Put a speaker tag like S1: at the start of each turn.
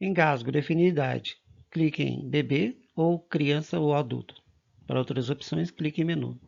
S1: Engasgo, definir idade. Clique em bebê ou criança ou adulto. Para outras opções, clique em menu.